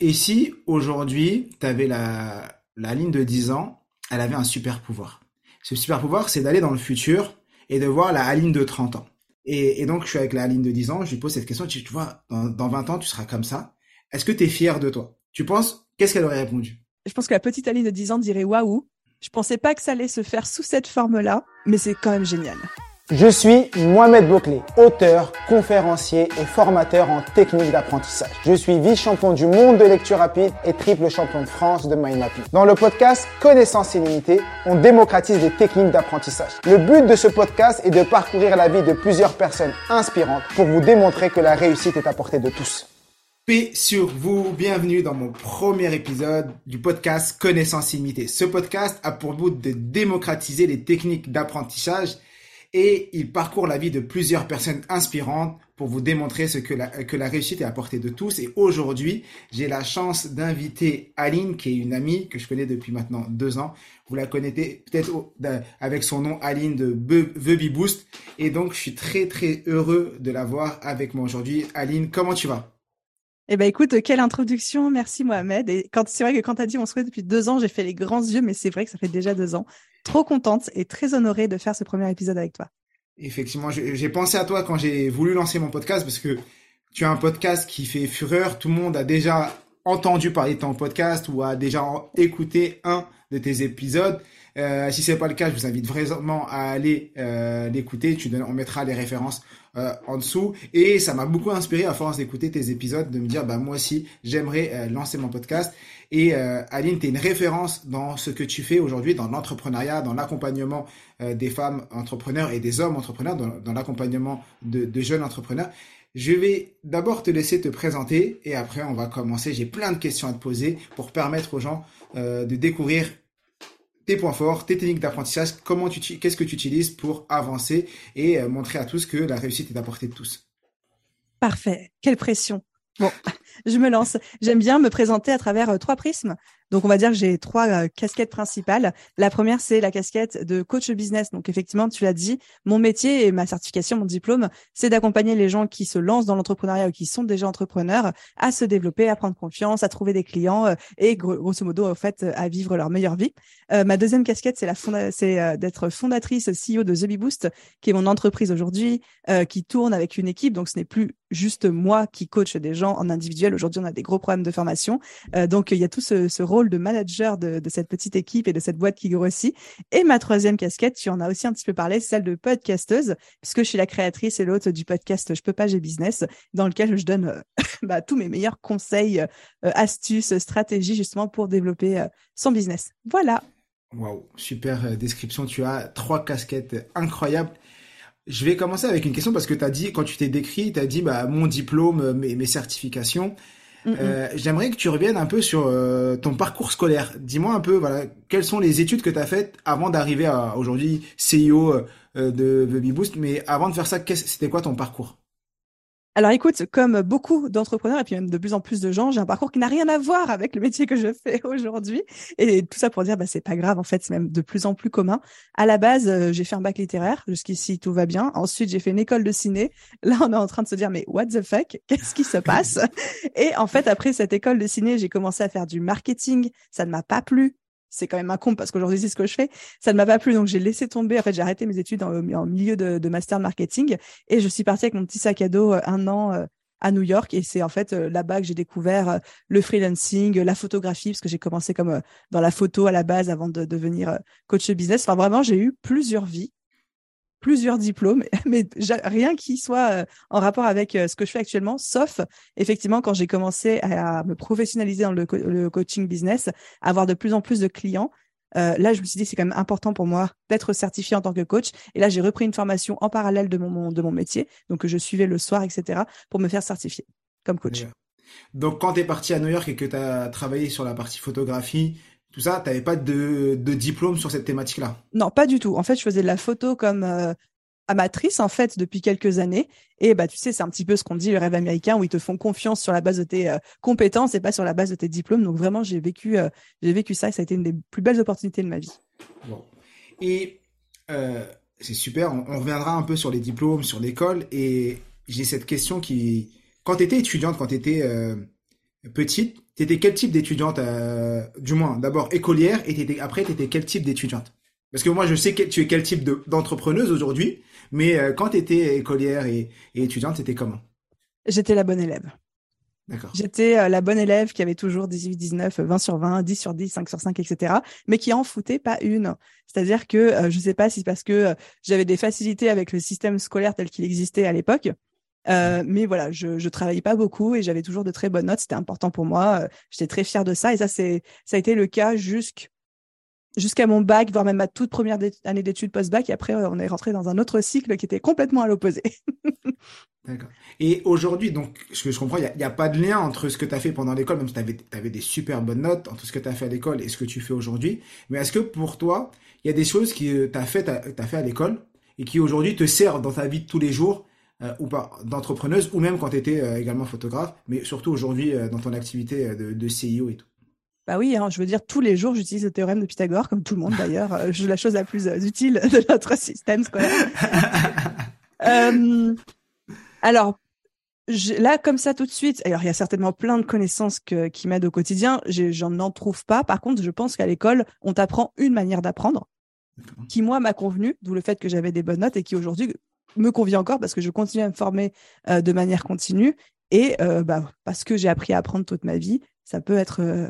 Et si aujourd'hui, tu avais la, la ligne de 10 ans, elle avait un super pouvoir. Ce super pouvoir, c'est d'aller dans le futur et de voir la ligne de 30 ans. Et, donc, je suis avec la ligne de 10 ans, je lui pose cette question, tu, tu vois, dans, dans 20 ans, tu seras comme ça. Est-ce que tu es fier de toi? Tu penses, qu'est-ce qu'elle aurait répondu? Je pense que la petite Aline de 10 ans dirait waouh, je pensais pas que ça allait se faire sous cette forme-là, mais c'est quand même génial. Je suis Mohamed Bouclé, auteur, conférencier et formateur en technique d'apprentissage. Je suis vice-champion du monde de lecture rapide et triple champion de France de mind mapping. Dans le podcast Connaissance illimitée, on démocratise les techniques d'apprentissage. Le but de ce podcast est de parcourir la vie de plusieurs personnes inspirantes pour vous démontrer que la réussite est à portée de tous. Paix sur vous, bienvenue dans mon premier épisode du podcast Connaissance illimitée. Ce podcast a pour but de démocratiser les techniques d'apprentissage et il parcourt la vie de plusieurs personnes inspirantes pour vous démontrer ce que la, que la réussite est à portée de tous. Et aujourd'hui, j'ai la chance d'inviter Aline, qui est une amie que je connais depuis maintenant deux ans. Vous la connaissez peut-être avec son nom Aline de The Boost. Et donc, je suis très, très heureux de la voir avec moi aujourd'hui. Aline, comment tu vas? Eh ben écoute, quelle introduction, merci Mohamed. Et quand c'est vrai que quand tu as dit on se depuis deux ans, j'ai fait les grands yeux, mais c'est vrai que ça fait déjà deux ans. Trop contente et très honorée de faire ce premier épisode avec toi. Effectivement, j'ai pensé à toi quand j'ai voulu lancer mon podcast parce que tu as un podcast qui fait fureur. Tout le monde a déjà entendu parler de ton podcast ou a déjà écouté un de tes épisodes. Euh, si c'est pas le cas, je vous invite vraiment à aller euh, l'écouter. On mettra les références euh, en dessous. Et ça m'a beaucoup inspiré à force d'écouter tes épisodes, de me dire, bah moi aussi, j'aimerais euh, lancer mon podcast. Et euh, Aline, tu es une référence dans ce que tu fais aujourd'hui, dans l'entrepreneuriat, dans l'accompagnement des femmes entrepreneurs et des hommes entrepreneurs, dans, dans l'accompagnement de, de jeunes entrepreneurs. Je vais d'abord te laisser te présenter et après on va commencer. J'ai plein de questions à te poser pour permettre aux gens euh, de découvrir tes points forts, tes techniques d'apprentissage, comment tu, qu'est-ce que tu utilises pour avancer et euh, montrer à tous que la réussite est à portée de tous. Parfait. Quelle pression. Bon, je me lance. J'aime bien me présenter à travers euh, trois prismes. Donc, on va dire que j'ai trois euh, casquettes principales. La première, c'est la casquette de coach business. Donc, effectivement, tu l'as dit, mon métier et ma certification, mon diplôme, c'est d'accompagner les gens qui se lancent dans l'entrepreneuriat ou qui sont déjà entrepreneurs à se développer, à prendre confiance, à trouver des clients euh, et grosso modo, en fait, à vivre leur meilleure vie. Euh, ma deuxième casquette, c'est d'être fondatrice CEO de The Boost, qui est mon entreprise aujourd'hui, qui tourne avec une équipe. Donc, ce n'est plus juste moi qui coach des gens en individuel. Aujourd'hui, on a des gros programmes de formation. donc, il y a tout ce rôle de manager de, cette petite équipe et de cette boîte qui grossit. Et ma troisième casquette, tu en as aussi un petit peu parlé, celle de podcasteuse, puisque je suis la créatrice et l'hôte du podcast Je peux pas, j'ai business, dans lequel je donne euh, bah, tous mes meilleurs conseils, euh, astuces, stratégies justement pour développer euh, son business. Voilà. Waouh, super description. Tu as trois casquettes incroyables. Je vais commencer avec une question parce que tu as dit, quand tu t'es décrit, tu as dit bah, mon diplôme, mes, mes certifications. Euh, j'aimerais que tu reviennes un peu sur euh, ton parcours scolaire. Dis-moi un peu, voilà, quelles sont les études que tu as faites avant d'arriver à aujourd'hui CEO euh, de The Boost. Mais avant de faire ça, c'était quoi ton parcours? Alors écoute, comme beaucoup d'entrepreneurs et puis même de plus en plus de gens, j'ai un parcours qui n'a rien à voir avec le métier que je fais aujourd'hui. Et tout ça pour dire, bah, c'est pas grave, en fait, c'est même de plus en plus commun. À la base, euh, j'ai fait un bac littéraire, jusqu'ici tout va bien. Ensuite, j'ai fait une école de ciné. Là, on est en train de se dire, mais what the fuck, qu'est-ce qui se passe? Et en fait, après cette école de ciné, j'ai commencé à faire du marketing. Ça ne m'a pas plu c'est quand même un con parce qu'aujourd'hui c'est ce que je fais. Ça ne m'a pas plu, donc j'ai laissé tomber. En fait, j'ai arrêté mes études en, milieu de, master de marketing et je suis partie avec mon petit sac à dos euh, un an euh, à New York et c'est en fait euh, là-bas que j'ai découvert le freelancing, la photographie parce que j'ai commencé comme dans la photo à la base avant de devenir coach business. Enfin vraiment, j'ai eu plusieurs vies plusieurs diplômes, mais rien qui soit euh, en rapport avec euh, ce que je fais actuellement, sauf effectivement quand j'ai commencé à me professionnaliser dans le, coaching business, avoir de plus en plus de clients. Euh, là, je me suis dit c'est quand même important pour moi d'être certifié en tant que coach. Et là, j'ai repris une formation en parallèle de mon, de mon métier, donc je suivais le soir, etc., pour me faire certifier comme coach. Donc, quand tu parti à New York et que tu as travaillé sur la partie photographie, tout ça, tu n'avais pas de, de, diplôme sur cette thématique-là? Non, pas du tout. En fait, je faisais de la photo comme euh, amatrice, en fait, depuis quelques années. Et bah, tu sais, c'est un petit peu ce qu'on dit, le rêve américain, où ils te font confiance sur la base de tes euh, compétences et pas sur la base de tes diplômes. Donc, vraiment, j'ai vécu, euh, j'ai vécu ça et ça a été une des plus belles opportunités de ma vie. Bon. Et c'est super. On, on, reviendra un peu sur les diplômes, sur l'école. Et j'ai cette question qui quand tu étais étudiante, quand tu étais petite, tu étais quel type d'étudiante euh, Du moins, d'abord écolière, et étais, après, tu étais quel type d'étudiante? Parce que moi, je sais que tu es quel type d'entrepreneuse aujourd'hui, mais euh, quand tu étais écolière et, étudiante, c'était comment? J'étais la bonne élève. D'accord. J'étais la bonne élève qui avait toujours 18, 19, 20 sur 20, 10 sur 10, 5 sur 5, etc. Mais qui en foutait pas une. C'est-à-dire que je sais pas si c'est parce que j'avais des facilités avec le système scolaire tel qu'il existait à l'époque, euh, mais voilà, je, je travaillais pas beaucoup et j'avais toujours de très bonnes notes. C'était important pour moi. Euh, j'étais très fière de ça et ça c'est ça a été le cas jusqu'à mon bac, voire même ma toute première année d'études post-bac. Et après, on est rentré dans un autre cycle qui était complètement à l'opposé. D'accord. Et aujourd'hui, donc, ce que je comprends, il n'y a, pas de lien entre ce que tu as fait pendant l'école, même si tu avais, des super bonnes notes, entre ce que tu as fait à l'école et ce que tu fais aujourd'hui. Mais est-ce que pour toi, il y a des choses que euh, tu as fait, as fait à l'école et qui aujourd'hui te servent dans ta vie de tous les jours euh, ou pas d'entrepreneuse ou même quand tu étais euh, également photographe, mais surtout aujourd'hui euh, dans ton activité de, de CIO et tout. Bah oui, hein, je veux dire, tous les jours, j'utilise le théorème de Pythagore, comme tout le monde d'ailleurs. je la chose la plus utile de notre système scolaire. euh, alors, je, là, comme ça, tout de suite, alors il y a certainement plein de connaissances que, qui m'aident au quotidien. J'en n'en trouve pas. Par contre, je pense qu'à l'école, on t'apprend une manière d'apprendre qui, moi, m'a convenu, d'où le fait que j'avais des bonnes notes et qui, aujourd'hui, me convient encore parce que je continue à me former euh, de manière continue et euh, bah, parce que j'ai appris à apprendre toute ma vie, ça peut être, euh,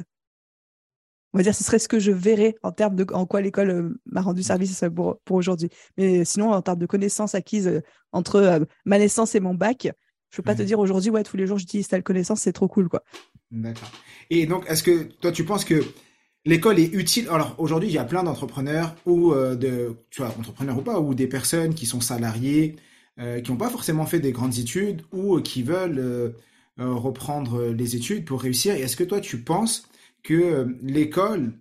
on va dire, ce serait ce que je verrais en termes de en quoi l'école m'a rendu service pour, pour aujourd'hui. Mais sinon, en termes de connaissances acquises entre ma naissance et mon bac, je peux pas te dire aujourd'hui, ouais, tous les jours j'utilise telle connaissance, c'est trop cool, quoi. D'accord. Et donc, est-ce que toi, tu penses que l'école est utile. Alors aujourd'hui, il y a plein d'entrepreneurs ou euh, de, tu vois, entrepreneurs ou pas, ou des personnes qui sont salariés, euh, qui n'ont pas forcément fait des grandes études ou euh, qui veulent reprendre les études pour réussir. Est-ce que toi, tu penses que l'école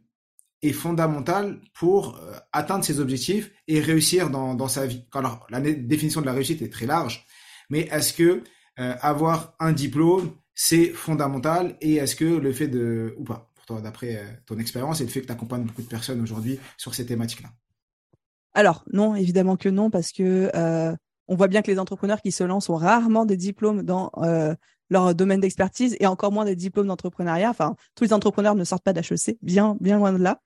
est fondamentale pour atteindre ses objectifs et réussir dans, dans sa vie? Alors la définition de la réussite est très large, mais est-ce que avoir un diplôme c'est fondamental et est-ce que le fait de ou pas? D'après euh, ton expérience et le fait que tu accompagnes beaucoup de personnes aujourd'hui sur ces thématiques-là Alors, non, évidemment que non, parce que euh, on voit bien que les entrepreneurs qui se lancent ont rarement des diplômes dans euh, leur domaine d'expertise et encore moins des diplômes d'entrepreneuriat. Enfin, tous les entrepreneurs ne sortent pas d'HEC, bien, bien loin de là.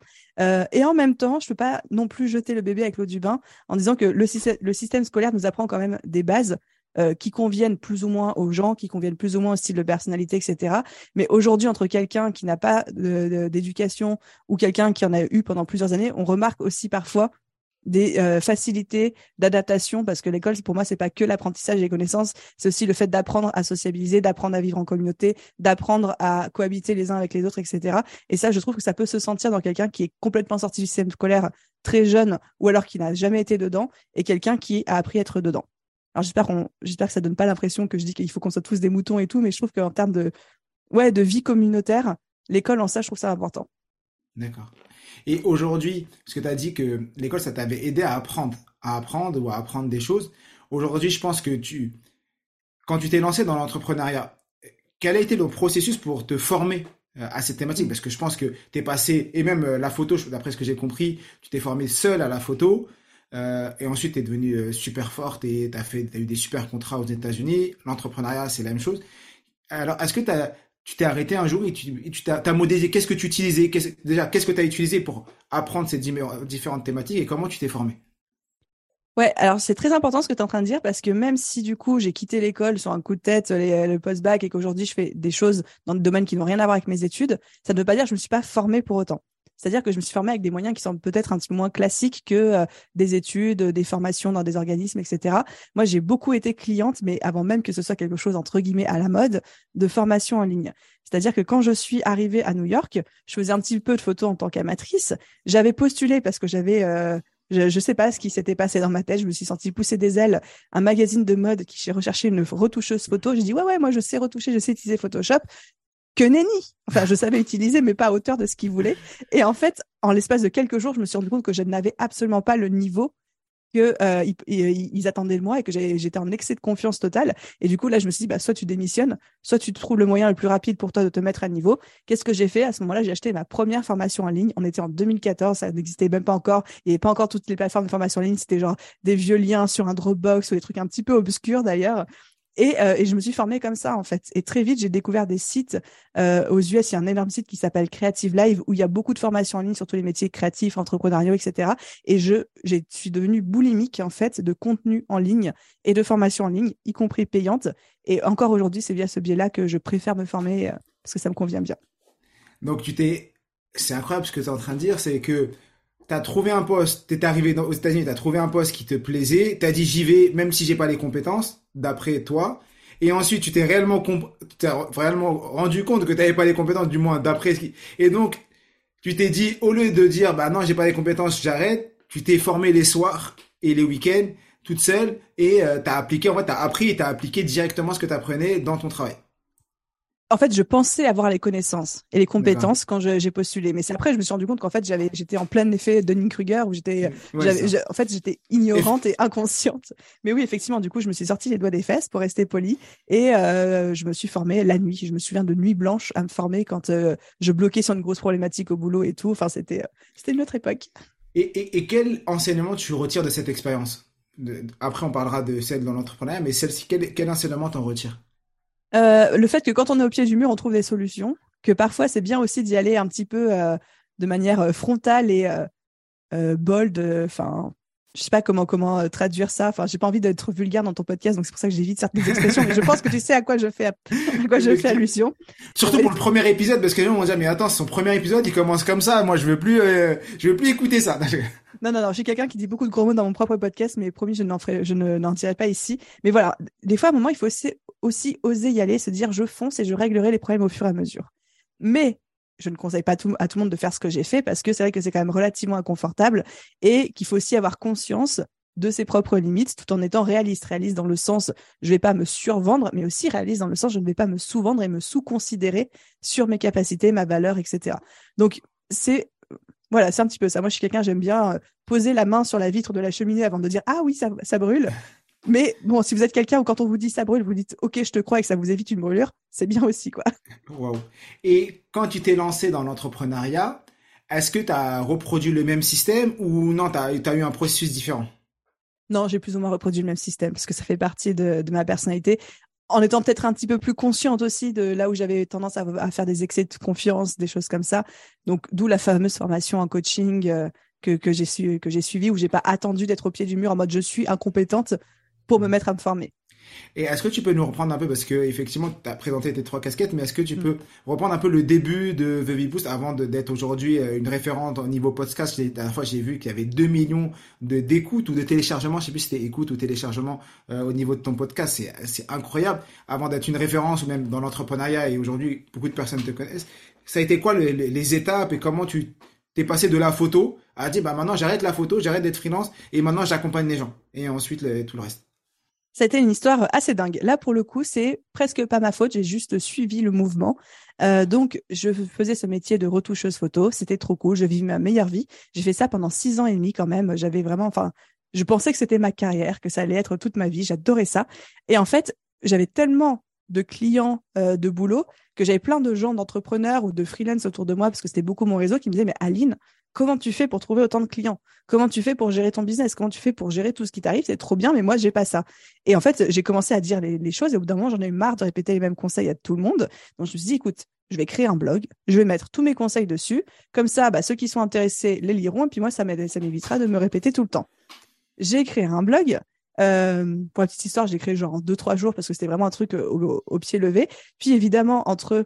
et en même temps, je ne peux pas non plus jeter le bébé avec l'eau du bain en disant que le, le système scolaire nous apprend quand même des bases euh, qui conviennent plus ou moins aux gens, qui conviennent plus ou moins au style de personnalité, etc. Mais aujourd'hui, entre quelqu'un qui n'a pas d'éducation ou quelqu'un qui en a eu pendant plusieurs années, on remarque aussi parfois des euh, facilités d'adaptation parce que l'école pour moi c'est pas que l'apprentissage des connaissances c'est aussi le fait d'apprendre à sociabiliser d'apprendre à vivre en communauté d'apprendre à cohabiter les uns avec les autres etc et ça je trouve que ça peut se sentir dans quelqu'un qui est complètement sorti du système scolaire très jeune ou alors qui n'a jamais été dedans et quelqu'un qui a appris à être dedans alors j'espère qu'on, j'espère que ça donne pas l'impression que je dis qu'il faut qu'on soit tous des moutons et tout, mais je trouve qu'en termes de, ouais, de vie communautaire, l'école en ça, je trouve ça important. D'accord. Et aujourd'hui, parce que tu as dit que l'école, ça t'avait aidé à apprendre, à apprendre ou à apprendre des choses. Aujourd'hui, je pense que tu, quand tu t'es lancé dans l'entrepreneuriat, quel a été le processus pour te former euh, à cette thématique? Parce que je pense que tu es passé, et même euh, la photo, d'après ce que j'ai compris, tu t'es formé seul à la photo. Euh, et ensuite, tu es devenue euh, super forte et tu as, as eu des super contrats aux États-Unis. L'entrepreneuriat, c'est la même chose. Alors, est-ce que tu t'es arrêté un jour et tu, tu t'as modélisé Qu'est-ce que tu utilisais? Déjà, qu'est-ce que tu as utilisé pour apprendre ces différentes thématiques et comment tu t'es formé Ouais, alors c'est très important ce que tu es en train de dire parce que même si du coup j'ai quitté l'école sur un coup de tête, le post-bac et qu'aujourd'hui je fais des choses dans le domaine qui n'ont rien à voir avec mes études, ça ne veut pas dire que je ne me suis pas formée pour autant. C'est-à-dire que je me suis formée avec des moyens qui sont peut-être un petit peu moins classiques que euh, des études, des formations dans des organismes, etc. Moi, j'ai beaucoup été cliente, mais avant même que ce soit quelque chose entre guillemets à la mode, de formation en ligne. C'est-à-dire que quand je suis arrivée à New York, je faisais un petit peu de photos en tant qu'amatrice. J'avais postulé parce que j'avais euh, Je, je sais pas ce qui s'était passé dans ma tête. Je me suis sentie pousser des ailes. Un magazine de mode qui recherchait une retoucheuse photo. J'ai dit, ouais, ouais, moi, je sais retoucher, je sais utiliser Photoshop. Que nenni. Enfin, je savais utiliser, mais pas à hauteur de ce qu'il voulait. Et en fait, en l'espace de quelques jours, je me suis rendu compte que je n'avais absolument pas le niveau que euh, ils, attendaient de moi et que j'étais en excès de confiance totale. Et du coup, là, je me suis dit, bah, soit tu démissionnes, soit tu trouves le moyen le plus rapide pour toi de te mettre à niveau. Qu'est-ce que j'ai fait? À ce moment-là, j'ai acheté ma première formation en ligne. On était en 2014, ça n'existait même pas encore. Il n'y avait pas encore toutes les plateformes de formation en ligne. C'était genre des vieux liens sur un Dropbox ou des trucs un petit peu obscurs d'ailleurs. Et, euh, et, je me suis formée comme ça en fait. Et très vite, j'ai découvert des sites euh, aux US. Il y a un énorme site qui s'appelle Creative Live où il y a beaucoup de formations en ligne sur tous les métiers créatifs, entrepreneuriaux, etc. Et je, j'ai suis devenue boulimique en fait de contenu en ligne et de formation en ligne, y compris payante. Et encore aujourd'hui, c'est via ce biais-là que je préfère me former euh, parce que ça me convient bien. Donc tu t'es, c'est incroyable ce que tu es en train de dire, c'est que tu as trouvé un poste, tu es arrivé aux États-Unis, tu as trouvé un poste qui te plaisait, tu as dit j'y vais même si j'ai pas les compétences d'après toi. Et ensuite, tu t'es réellement, réellement rendu compte que tu n'avais pas les compétences, du moins d'après ce qui... Et donc, tu t'es dit, au lieu de dire, bah non, j'ai pas les compétences, j'arrête, tu t'es formé les soirs et les week-ends, toute seule, et euh, tu as appliqué, en fait, tu as appris et tu as appliqué directement ce que tu apprenais dans ton travail en fait, je pensais avoir les connaissances et les compétences quand j'ai postulé. Mais c'est après, je me suis rendu compte qu'en fait, j'avais, j'étais en plein effet Dunning-Kruger où j'étais, en fait, j'étais ignorante et inconsciente. Mais oui, effectivement, du coup, je me suis sorti les doigts des fesses pour rester poli et euh, je me suis formée la nuit. Je me souviens de nuit blanche à me former quand euh, je bloquais sur une grosse problématique au boulot et tout. Enfin, c'était, c'était une autre époque. Et, et, quel enseignement tu retires de cette expérience? Après, on parlera de celle dans l'entrepreneuriat, mais celle-ci, quel, quel enseignement t'en retires? Euh, le fait que quand on est au pied du mur, on trouve des solutions, que parfois c'est bien aussi d'y aller un petit peu euh, de manière euh, frontale et bold. Enfin, je sais pas comment comment traduire ça. Enfin, j'ai pas envie d'être vulgaire dans ton podcast, donc c'est pour ça que j'évite certaines expressions. mais je pense que tu sais à quoi je fais à, quoi je fais allusion. Surtout pour le premier épisode, parce que les gens vont dire mais attends, son premier épisode, il commence comme ça. Moi, je veux plus, je veux plus écouter ça. Non, non, non, j'ai quelqu'un qui dit beaucoup de gros mots dans mon propre podcast, mais promis, je n'en ferai, je ne, n'en dirai pas ici. Mais voilà, des fois, à un moment, il faut aussi, aussi oser y aller, se dire, je fonce et je réglerai les problèmes au fur et à mesure. Mais je ne conseille pas à tout, le monde de faire ce que j'ai fait parce que c'est vrai que c'est quand même relativement inconfortable et qu'il faut aussi avoir conscience de ses propres limites tout en étant réaliste. Réaliste dans le sens, je vais pas me survendre, mais aussi réaliste dans le sens, je ne vais pas me sous-vendre et me sous-considérer sur mes capacités, ma valeur, etc. Donc, c'est voilà, c'est un petit peu ça. Moi, je suis quelqu'un, j'aime bien euh, poser la main sur la vitre de la cheminée avant de dire ah oui, ça brûle. Mais bon, si vous êtes quelqu'un où quand on vous dit ça brûle, vous dites ok, je te crois et que ça vous évite une brûlure, c'est bien aussi quoi. Wow. Et quand tu t'es lancé dans l'entrepreneuriat, est-ce que tu as reproduit le même système ou non, tu as, eu un processus différent? Non, j'ai plus ou moins reproduit le même système parce que ça fait partie de, de ma personnalité en étant peut-être un petit peu plus consciente aussi de là où j'avais tendance à, faire des excès de confiance, des choses comme ça. Donc, d'où la fameuse formation en coaching euh, que, que j'ai su, que j'ai suivie, où j'ai pas attendu d'être au pied du mur en mode je suis incompétente pour me mettre à me former. Et est-ce que tu peux nous reprendre un peu, parce que effectivement, tu as présenté tes trois casquettes, mais est-ce que tu mm. peux reprendre un peu le début de The Boost avant d'être aujourd'hui euh, une référente au niveau podcast? La dernière fois, j'ai vu qu'il y avait 2 millions d'écoutes ou de téléchargements, je sais plus si c'était écoute ou téléchargement euh, au niveau de ton podcast, c'est incroyable. Avant d'être une référence ou même dans l'entrepreneuriat, et aujourd'hui, beaucoup de personnes te connaissent, ça a été quoi les, étapes et comment tu t'es passé de la photo à dire, bah maintenant j'arrête la photo, j'arrête d'être freelance et maintenant j'accompagne les gens. Et ensuite, tout le reste? C'était une histoire assez dingue. Là, pour le coup, c'est presque pas ma faute. J'ai juste suivi le mouvement. Euh, donc, je faisais ce métier de retoucheuse photo. C'était trop cool. Je vivais ma meilleure vie. J'ai fait ça pendant six ans et demi quand même. J'avais vraiment, enfin, je pensais que c'était ma carrière, que ça allait être toute ma vie. J'adorais ça. Et en fait, j'avais tellement de clients euh, de boulot que j'avais plein de gens, d'entrepreneurs ou de freelance autour de moi, parce que c'était beaucoup mon réseau, qui me disaient, mais Aline, comment tu fais pour trouver autant de clients? Comment tu fais pour gérer ton business? Comment tu fais pour gérer tout ce qui t'arrive? C'est trop bien, mais moi, j'ai pas ça. Et en fait, j'ai commencé à dire les, choses et au bout d'un moment, j'en ai eu marre de répéter les mêmes conseils à tout le monde. Donc, je me suis dit, écoute, je vais créer un blog, je vais mettre tous mes conseils dessus. Comme ça, bah, ceux qui sont intéressés les liront et puis moi, ça m'évitera de me répéter tout le temps. J'ai créé un blog. Euh, pour la petite histoire, j'ai créé genre en deux, trois jours parce que c'était vraiment un truc euh, au pied levé. Puis évidemment, entre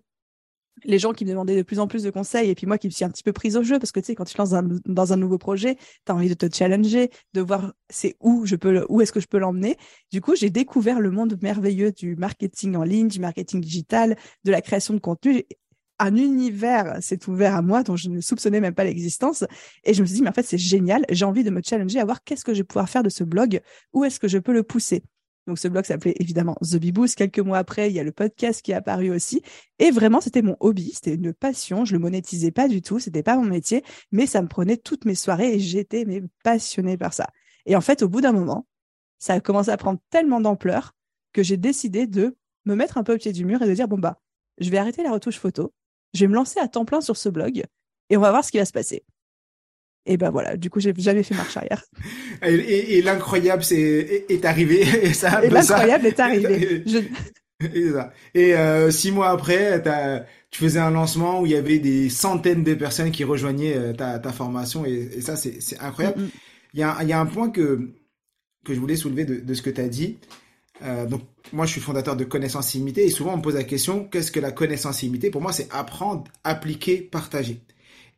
les gens qui me demandaient de plus en plus de conseils et puis moi qui me suis un petit peu prise au jeu parce que tu sais quand tu lances dans un nouveau projet tu as envie de te challenger de voir c'est où je peux où est-ce que je peux l'emmener du coup j'ai découvert le monde merveilleux du marketing en ligne du marketing digital de la création de contenu un univers s'est ouvert à moi dont je ne soupçonnais même pas l'existence. Et je me suis dit, mais en fait, c'est génial. J'ai envie de me challenger à voir qu'est-ce que je vais pouvoir faire de ce blog, où est-ce que je peux le pousser? Donc ce blog s'appelait évidemment The. Quelques mois après, il y a le podcast qui est apparu aussi. Et vraiment, c'était mon hobby, c'était une passion. Je le monétisais pas du tout, c'était pas mon métier, mais ça me prenait toutes mes soirées et j'étais mais passionnée par ça. Et en fait, au bout d'un moment, ça a commencé à prendre tellement d'ampleur que j'ai décidé de me mettre un peu au pied du mur et de dire bon bah, je vais arrêter la retouche photo, je vais me lancer à temps plein sur ce blog et on va voir ce qui va se passer. Et ben voilà, du coup, j'ai jamais fait marche arrière. Et, l'incroyable c'est est, arrivé. Et, ça, et l'incroyable est arrivé. Et, ça. et euh, six mois après, tu faisais un lancement où il y avait des centaines de personnes qui rejoignaient euh, ta, ta formation et, ça, c'est incroyable. Mm, mm. Il y, a, il y a un point que, que je voulais soulever de, de ce que tu as dit. Euh, donc, moi, je suis fondateur de Connaissance Illimitée et souvent on me pose la question qu'est-ce que la connaissance illimitée? Pour moi, c'est apprendre, appliquer, partager.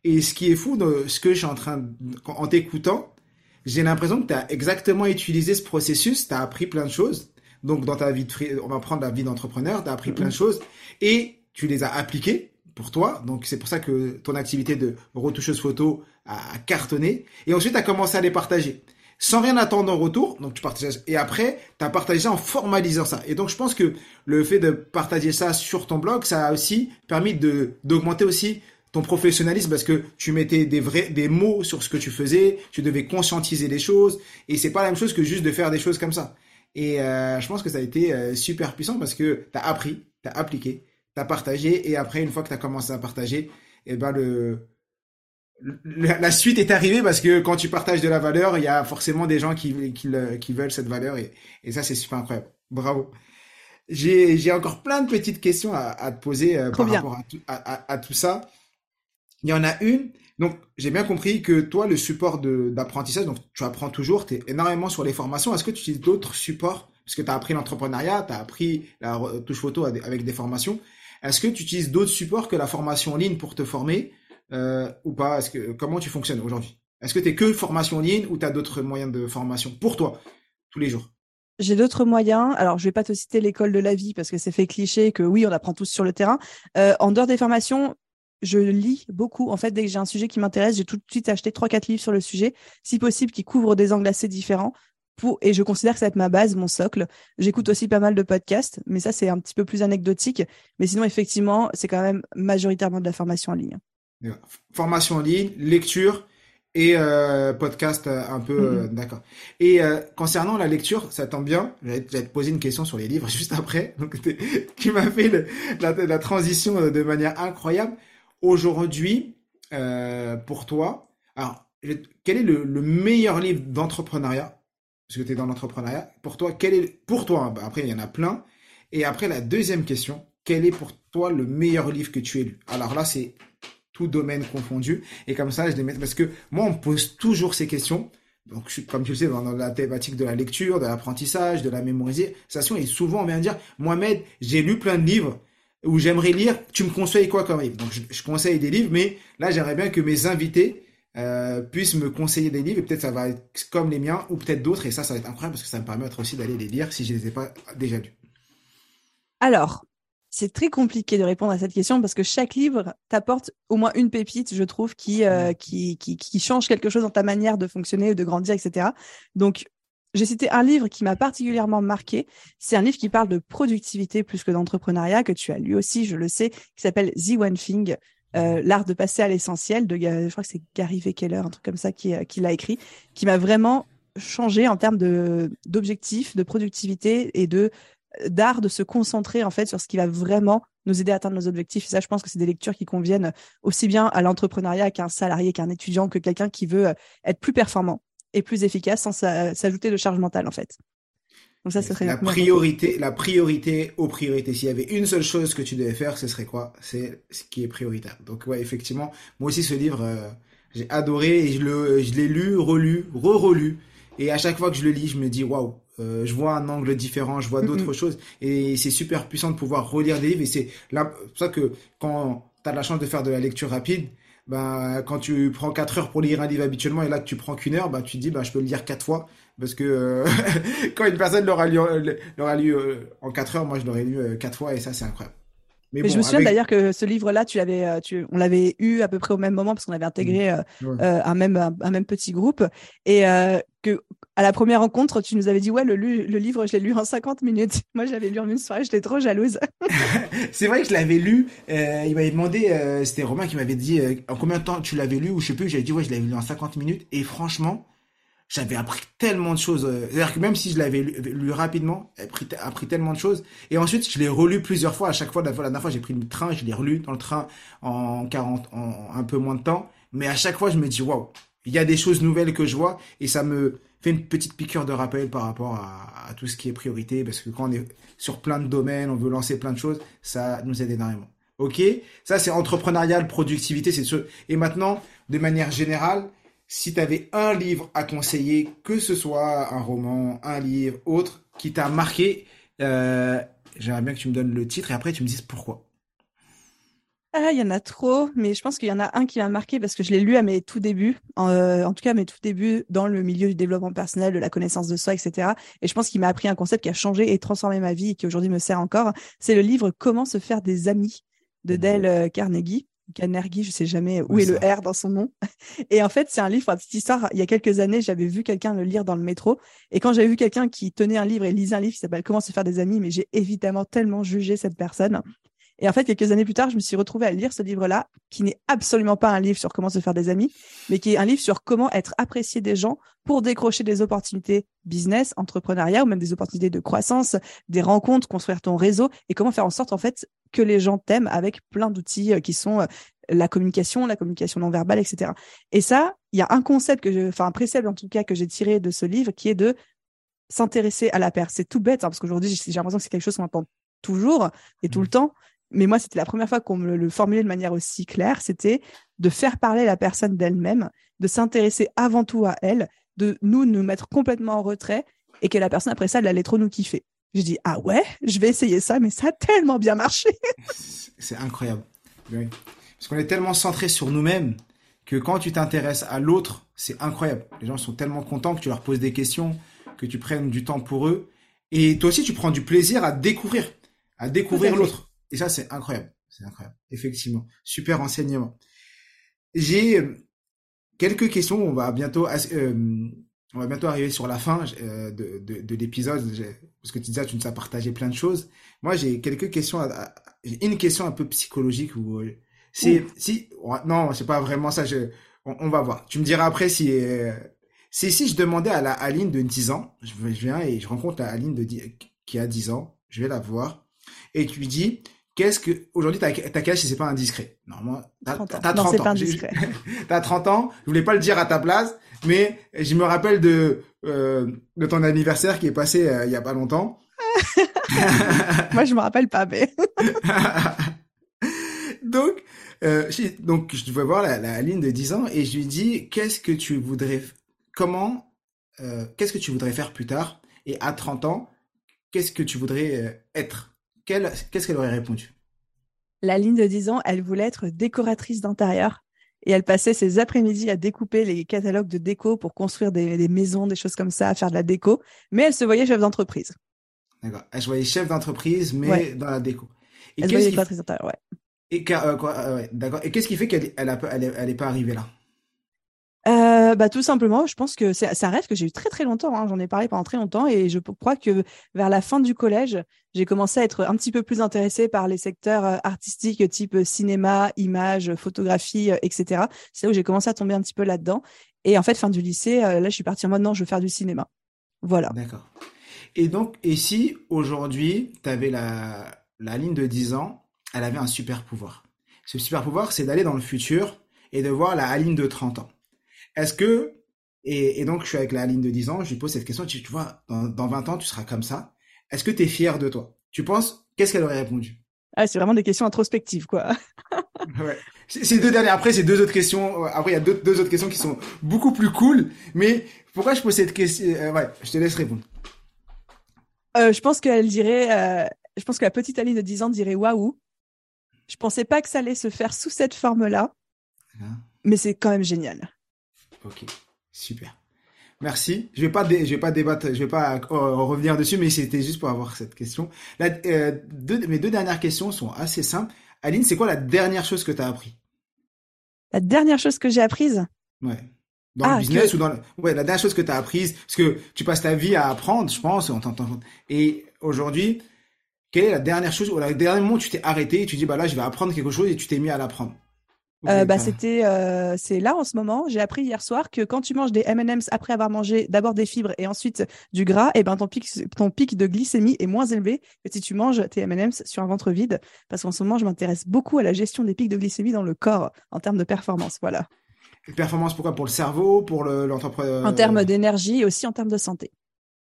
Et ce qui est fou de ce que je suis en train, en t'écoutant, j'ai l'impression que tu as exactement utilisé ce processus, tu as appris plein de choses. Donc, dans ta vie de, on va prendre la vie d'entrepreneur, tu as appris plein de choses et tu les as appliquées pour toi. Donc, c'est pour ça que ton activité de retoucheuse photo a cartonné. Et ensuite, tu as commencé à les partager sans rien attendre en retour. Donc tu partages et après tu as partagé ça en formalisant ça. Et donc je pense que le fait de partager ça sur ton blog, ça a aussi permis de d'augmenter aussi ton professionnalisme parce que tu mettais des vrais des mots sur ce que tu faisais, tu devais conscientiser les choses et c'est pas la même chose que juste de faire des choses comme ça. Et euh, je pense que ça a été euh, super puissant parce que tu as appris, tu as appliqué, tu as partagé et après une fois que tu as commencé à partager, et eh ben le la, suite est arrivée parce que quand tu partages de la valeur, il y a forcément des gens qui, qui, qui veulent cette valeur et, et ça c'est super incroyable. Bravo. J'ai, encore plein de petites questions à, à te poser euh, par rapport à, à, à, tout ça. Il y en a une. Donc j'ai bien compris que toi le support d'apprentissage, donc tu apprends toujours, tu es énormément sur les formations. Est-ce que tu utilises d'autres supports? Parce que tu as appris l'entrepreneuriat, tu as appris la touche photo avec des formations. Est-ce que tu utilises d'autres supports que la formation en ligne pour te former? Euh, ou pas? Est-ce que comment tu fonctionnes aujourd'hui? Est-ce que tu es que formation en ligne ou tu as d'autres moyens de formation pour toi tous les jours? J'ai d'autres moyens. Alors, je vais pas te citer l'école de la vie parce que c'est fait cliché que oui, on apprend tous sur le terrain. Euh, en dehors des formations, je lis beaucoup. En fait, dès que j'ai un sujet qui m'intéresse, j'ai tout de suite acheté trois, quatre livres sur le sujet, si possible, qui couvrent des angles assez différents. Pour, et je considère que ça va être ma base, mon socle. J'écoute aussi pas mal de podcasts, mais ça, c'est un petit peu plus anecdotique. Mais sinon, effectivement, c'est quand même majoritairement de la formation en ligne. Formation en ligne, lecture et euh, podcast euh, un peu euh, mm-hmm. d'accord. Et concernant la lecture, ça tombe bien. Je vais te poser une question sur les livres juste après. Donc tu m'as fait la, transition de manière incroyable. Aujourd'hui, pour toi, alors quel est le, meilleur livre d'entrepreneuriat? Parce que tu es dans l'entrepreneuriat. Pour toi, quel est pour toi hein, bah, Après, il y en a plein. Et après, la deuxième question, quel est pour toi le meilleur livre que tu aies lu? Alors là, c'est domaine confondu. Et comme ça, je les mets parce que moi, on me pose toujours ces questions. Donc, comme tu sais, dans, la thématique de la lecture, de l'apprentissage, de la mémorisation, et souvent on vient dire, Mohamed, j'ai lu plein de livres où j'aimerais lire. Tu me conseilles quoi comme livre? Donc, je, conseille des livres, mais là, j'aimerais bien que mes invités euh, puissent me conseiller des livres. Et peut-être ça va être comme les miens, ou peut-être d'autres. Et ça, ça va être incroyable parce que ça me permettra aussi d'aller les lire si je les ai pas déjà lus. Alors, c'est très compliqué de répondre à cette question parce que chaque livre t'apporte au moins une pépite, je trouve, qui, euh, qui, qui, qui, change quelque chose dans ta manière de fonctionner, de grandir, etc. Donc, j'ai cité un livre qui m'a particulièrement marqué. C'est un livre qui parle de productivité plus que d'entrepreneuriat, que tu as lu aussi, je le sais, qui s'appelle The One Thing, euh, l'art de passer à l'essentiel. De, je crois que c'est Gary Keller, un truc comme ça, qui, euh, qui l'a écrit, qui m'a vraiment changé en termes de d'objectifs, de productivité et de d'art de se concentrer en fait sur ce qui va vraiment nous aider à atteindre nos objectifs. Et ça, je pense que c'est des lectures qui conviennent aussi bien à l'entrepreneuriat qu'à un salarié, qu'à un étudiant, que quelqu'un qui veut euh, être plus performant et plus efficace sans s'ajouter de charge mentale en fait. Donc ça, ce serait la priorité, la priorité aux priorités. S'il y avait une seule chose que tu devais faire, ce serait quoi? C'est ce qui est prioritaire. Donc ouais, effectivement, moi aussi ce livre, euh, j'ai adoré et je le, je l'ai lu, relu, re-relu. Et à chaque fois que je le lis, je me dis waouh, euh, je vois un angle différent, je vois d'autres choses. Et c'est super puissant de pouvoir relire des livres. Et c'est là pour ça que quand tu as la chance de faire de la lecture rapide, ben, quand tu prends 4 heures pour lire un livre habituellement et là que tu prends qu'une heure, ben, tu te dis ben, je peux le lire 4 fois. Parce que euh, quand une personne l'aura lu, l'aura lu euh, en 4 heures, moi je l'aurais lu 4 fois et ça c'est incroyable. Mais, je me souviens d'ailleurs que ce livre-là, tu l'avais, euh, tu, on l'avait eu à peu près au même moment parce qu'on avait intégré mmh. euh, euh, un même un, même petit groupe et que à la première rencontre, tu nous avais dit ouais le, le livre, je l'ai lu en 50 minutes. Moi, j'avais lu en une soirée, j'étais trop jalouse. c'est vrai que je l'avais lu. il m'avait demandé, c'était Romain qui m'avait dit en combien de temps tu l'avais lu ou je sais plus. J'avais dit ouais, je l'avais lu en 50 minutes et franchement j'avais appris tellement de choses. Euh, c'est-à-dire que même si je l'avais lu, rapidement, j'ai appris, appris, tellement de choses. Et ensuite, je l'ai relu plusieurs fois. À chaque fois, la, dernière fois, j'ai pris le train, je l'ai relu dans le train en 40, en un peu moins de temps. Mais à chaque fois, je me dis, waouh, il y a des choses nouvelles que je vois et ça me fait une petite piqûre de rappel par rapport à, à tout ce qui est priorité. Parce que quand on est sur plein de domaines, on veut lancer plein de choses, ça nous aide énormément. Ok, ça c'est entrepreneurial, productivité, c'est ce. Et maintenant, de manière générale, si tu avais un livre à conseiller, que ce soit un roman, un livre, autre, qui t'a marqué, euh, j'aimerais bien que tu me donnes le titre et après tu me dises pourquoi. Ah, il y en a trop, mais je pense qu'il y en a un qui m'a marqué parce que je l'ai lu à mes tout débuts, euh, en tout cas à mes tout débuts dans le milieu du développement personnel, de la connaissance de soi, etc. Et je pense qu'il m'a appris un concept qui a changé et transformé ma vie et qui aujourd'hui me sert encore. C'est le livre Comment se faire des amis de mmh. Dale euh, Carnegie. Carnegie, je sais jamais où est le R dans son nom. Et en fait, c'est un livre, une petite histoire. Il y a quelques années, j'avais vu quelqu'un le lire dans le métro. Et quand j'avais vu quelqu'un qui tenait un livre et lisait un livre qui s'appelle Comment se faire des amis, mais j'ai évidemment tellement jugé cette personne. Et en fait, quelques années plus tard, je me suis retrouvée à lire ce livre-là, qui n'est absolument pas un livre sur comment se faire des amis, mais qui est un livre sur comment être apprécié des gens pour décrocher des opportunités business, entrepreneuriat ou même des opportunités de croissance, des rencontres, construire ton réseau et comment faire en sorte, en fait, que les gens t'aiment avec plein d'outils euh, qui sont euh, la communication, la communication non verbale, etc. Et ça, il y a un concept que je, enfin, un précepte en tout cas que j'ai tiré de ce livre qui est de s'intéresser à la personne. C'est tout bête, hein, parce qu'aujourd'hui, j'ai l'impression que c'est quelque chose qu'on entend toujours et tout le mmh. temps, mais moi, c'était la première fois qu'on me le formulait de manière aussi claire, c'était de faire parler la personne d'elle-même, de s'intéresser avant tout à elle, de nous nous mettre complètement en retrait et que la personne après ça, elle allait trop nous kiffer. J'ai dit ah ouais, je vais essayer ça, mais ça a tellement bien marché. C'est incroyable. Parce qu'on est tellement centré sur nous-mêmes que quand tu t'intéresses à l'autre, c'est incroyable. Les gens sont tellement contents que tu leur poses des questions, que tu prennes du temps pour eux. Et toi aussi, tu prends du plaisir à découvrir, à découvrir l'autre. Et ça, c'est incroyable. C'est incroyable. Effectivement. Super enseignement. J'ai euh, quelques questions. On va bientôt, euh, on va bientôt arriver sur la fin euh, de, de, de l'épisode. Parce que tu disais, tu nous as partagé plein de choses. Moi, j'ai quelques questions. J'ai une question un peu psychologique où c'est si non, c'est pas vraiment ça. Je, on, va voir. Tu me diras après si si si je demandais à la Aline de 10 ans, je, viens et je rencontre la Aline de qui a 10 ans, je vais la voir et tu lui dis Qu'est-ce que aujourd'hui t'as quel âge si c'est pas indiscret Normalement, t'as 30 ans. T'as 30 non, ans. Pas indiscret. t'as 30 ans. Je voulais pas le dire à ta place, mais je me rappelle de euh, de ton anniversaire qui est passé euh, il y a pas longtemps. Moi, je me rappelle pas, mais. donc, euh, donc je vais voir la, la ligne de 10 ans et je lui dis qu'est-ce que tu voudrais, comment, qu'est-ce que tu voudrais faire plus tard? Et à 30 ans, qu'est-ce que tu voudrais être? Qu'est-ce qu'elle aurait répondu? La ligne de 10 ans, elle voulait être décoratrice d'intérieur. Et elle passait ses après-midi à découper les catalogues de déco pour construire des, maisons, des choses comme ça, à faire de la déco. Mais elle se voyait chef d'entreprise. D'accord. Elle se voyait chef d'entreprise, mais dans la déco. Et elle se voyait décoratrice d'intérieur, ouais. Et, euh, euh, d'accord. Et qu'est-ce qui fait qu'elle elle, pas arrivée là? Euh, bah, tout simplement, je pense que c'est un rêve que j'ai eu très très longtemps. Hein. J'en ai parlé pendant très longtemps et je crois que vers la fin du collège, j'ai commencé à être un petit peu plus intéressée par les secteurs euh, artistiques type cinéma, image, photographie, euh, etc. C'est là où j'ai commencé à tomber un petit peu là-dedans. Et en fait, fin du lycée, là, je suis partie en mode non, je veux faire du cinéma. Voilà. D'accord. Et donc, et si aujourd'hui, tu avais la, la ligne de 10 ans, elle avait un super pouvoir. Ce super pouvoir, c'est d'aller dans le futur et de voir la ligne de 30 ans. Est-ce que, et, donc je suis avec la ligne de 10 ans, je lui pose cette question, tu, tu vois, dans, 20 ans, tu seras comme ça. Est-ce que tu es fier de toi? Tu penses, qu'est-ce qu'elle aurait répondu? Ah, c'est vraiment des questions introspectives, quoi. ouais. Ces deux dernières, après, c'est deux autres questions. Après, il y a deux, deux, autres questions qui sont beaucoup plus cool. Mais pourquoi je pose cette question euh, Ouais, je te laisse répondre. Euh, je pense qu'elle dirait, euh, je pense que la petite Aline de 10 ans dirait waouh. Je pensais pas que ça allait se faire sous cette forme-là, mais c'est quand même génial. Ok, super. Merci. Je vais pas, je vais pas débattre, je vais pas euh, revenir dessus, mais c'était juste pour avoir cette question. La, euh, deux, mes deux dernières questions sont assez simples. Aline, c'est quoi la dernière chose que tu as appris? La dernière chose que j'ai apprise? Ouais. Dans le ah, business ou dans le... ouais la dernière chose que tu as apprise parce que tu passes ta vie à apprendre, je pense, en Et aujourd'hui, quelle est la dernière chose ou le dernier moment où tu t'es arrêté et tu dis bah là je vais apprendre quelque chose et tu t'es mis à l'apprendre? Euh, bah, c'était, euh, c'est là en ce moment. J'ai appris hier soir que quand tu manges des M&M's après avoir mangé d'abord des fibres et ensuite du gras, et eh ben ton pic, ton pic de glycémie est moins élevé que si tu manges tes M&M's sur un ventre vide. Parce qu'en ce moment, je m'intéresse beaucoup à la gestion des pics de glycémie dans le corps en termes de performance. Voilà. performance pourquoi? Pour le cerveau, pour l'entrepreneur. en termes d'énergie et aussi en termes de santé.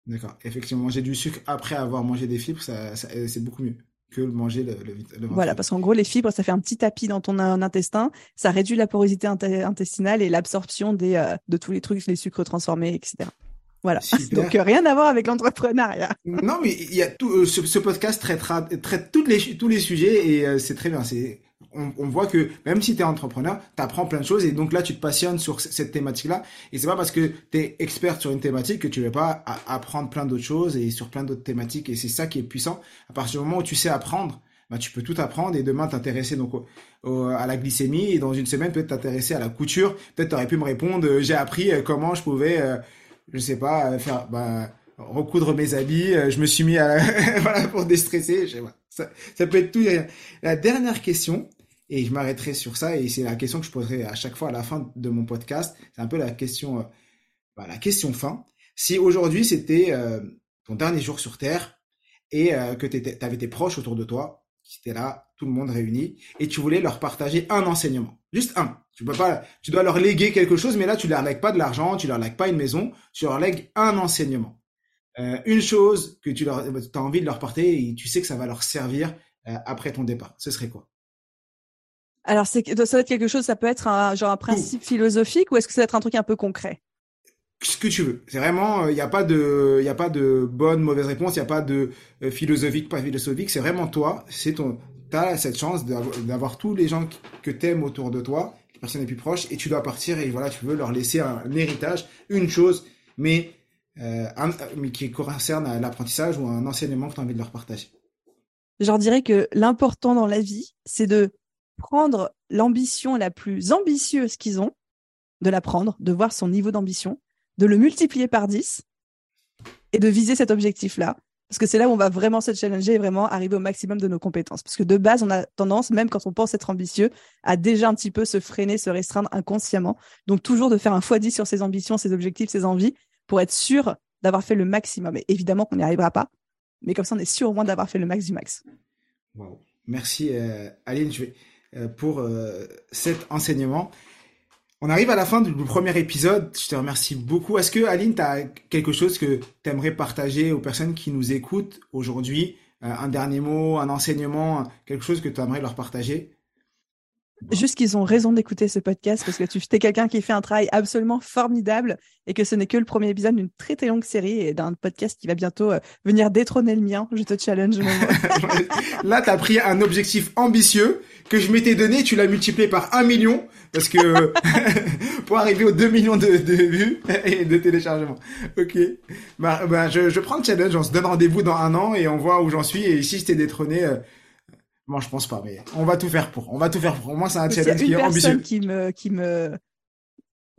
D'accord. Effectivement, manger du sucre après avoir mangé des fibres, ça c'est beaucoup mieux que manger le, le, Voilà, parce qu'en gros, les fibres, ça fait un petit tapis dans ton intestin, ça réduit la porosité intestinale et l'absorption des euh, de tous les trucs, les sucres transformés, etc. Voilà. Donc euh, rien à voir avec l'entrepreneuriat. Non, mais il y a tout euh, ce, podcast traitera traite toutes les tous les sujets et c'est très bien. C'est on, voit que même si tu es entrepreneur, tu apprends plein de choses et donc là tu te passionnes sur cette thématique-là et c'est pas parce que tu es expert sur une thématique que tu vas pas apprendre plein d'autres choses et sur plein d'autres thématiques et c'est ça qui est puissant. À partir du moment où tu sais apprendre, bah, tu peux tout apprendre et demain t'intéresser donc à la glycémie et dans une semaine peut-être t'intéresser à la couture. Peut-être tu aurais pu me répondre euh, j'ai appris euh, comment je pouvais euh, je sais pas faire bah, recoudre mes habits, je me suis mis à voilà pour déstresser, ça, ça peut être tout La dernière question, et je m'arrêterai sur ça. Et c'est la question que je poserai à chaque fois à la fin de mon podcast. C'est un peu la question, euh, bah, la question fin. Si aujourd'hui c'était euh, ton dernier jour sur Terre et euh, que tu avais tes proches autour de toi, qui étaient là, tout le monde réuni, et tu voulais leur partager un enseignement, juste un. Tu peux pas, tu dois leur léguer quelque chose, mais là tu leur lègues pas de l'argent, tu leur lègues pas une maison, tu leur lègues un enseignement. une chose que tu leur, as envie de leur porter et tu sais que ça va leur servir après ton départ. Ce serait quoi? Alors, c'est, ça doit être quelque chose, ça peut être un, genre un principe philosophique ou est-ce que ça doit être un truc un peu concret? Ce que tu veux. C'est vraiment, il euh, n'y a pas de, il y a pas de bonne, mauvaise réponse, il n'y a pas de euh, philosophique, pas philosophique. C'est vraiment toi. C'est ton, t'as cette chance d'avoir tous les gens que t'aimes autour de toi, les personnes les plus proches, et tu dois partir et voilà, tu veux leur laisser un, héritage, une chose, mais, euh, mais qui concerne l'apprentissage ou un enseignement que tu as envie de leur partager. Je leur dirais que l'important dans la vie, c'est de prendre l'ambition la plus ambitieuse qu'ils ont, de la prendre, de voir son niveau d'ambition, de le multiplier par 10 et de viser cet objectif-là. Parce que c'est là où on va vraiment se challenger et vraiment arriver au maximum de nos compétences. Parce que de base, on a tendance, même quand on pense être ambitieux, à déjà un petit peu se freiner, se restreindre inconsciemment. Donc toujours de faire un x10 sur ses ambitions, ses objectifs, ses envies, pour être sûr d'avoir fait le maximum. Et évidemment qu'on n'y arrivera pas, mais comme ça, on est sûr au moins d'avoir fait le max du max. Merci euh, Aline. Pour euh, cet enseignement. On arrive à la fin du premier épisode. Je te remercie beaucoup. Est-ce que Aline, tu as quelque chose que tu aimerais partager aux personnes qui nous écoutent aujourd'hui? Euh, Un dernier mot, un enseignement, quelque chose que tu aimerais leur partager? Juste qu'ils ont raison d'écouter ce podcast parce que tu es quelqu'un qui fait un travail absolument formidable et que ce n'est que le premier épisode d'une très très longue série et d'un podcast qui va bientôt euh, venir détrôner le mien. Je te challenge. Là, tu as pris un objectif ambitieux que je m'étais donné, tu l'as multiplié par un million parce que pour arriver aux 2 millions de, vues et de téléchargements. Ok. Bah, bah, je, je prends le challenge, on se donne rendez-vous dans un an et on voit où j'en suis et si je t'ai détrôné... Euh, moi, je pense pas, mais on va tout faire pour. On va tout faire pour. Moi, c'est un challenge qui est ambitieux. Qui me, qui me,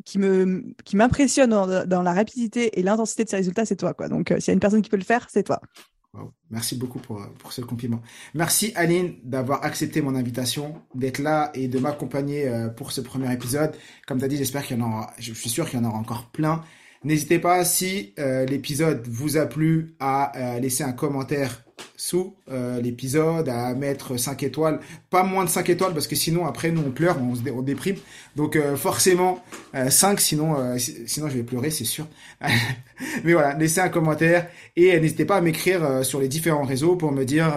qui me, qui m'impressionne dans, la rapidité et l'intensité de ces résultats, c'est toi, quoi. Donc, euh, s'il y a une personne qui peut le faire, c'est toi. Merci beaucoup pour, pour ce compliment. Merci Aline d'avoir accepté mon invitation, d'être là et de m'accompagner euh, pour ce premier épisode. Comme tu as dit, j'espère qu'il y en aura, je suis sûr qu'il y en aura encore plein. N'hésitez pas, si euh, l'épisode vous a plu, à laisser un commentaire sous euh, l'épisode, à mettre 5 étoiles, pas moins de 5 étoiles parce que sinon après nous on pleure, on, se déprime. Donc euh, forcément 5 euh, sinon sinon je vais pleurer, c'est sûr. Mais voilà, laissez un commentaire et n'hésitez pas à m'écrire sur les différents réseaux pour me dire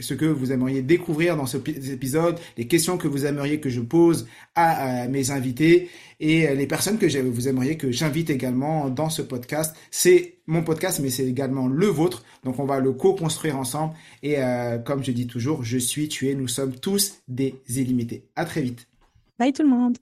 ce que vous aimeriez découvrir dans ce épisode, les questions que vous aimeriez que je pose à, mes invités et les personnes que vous aimeriez que j'invite également dans ce podcast. C'est mon podcast, mais c'est également le vôtre. Donc on va le co-construire ensemble. Et euh, comme je dis toujours, je suis, tu es, nous sommes tous des illimités. À très vite. Bye tout le monde.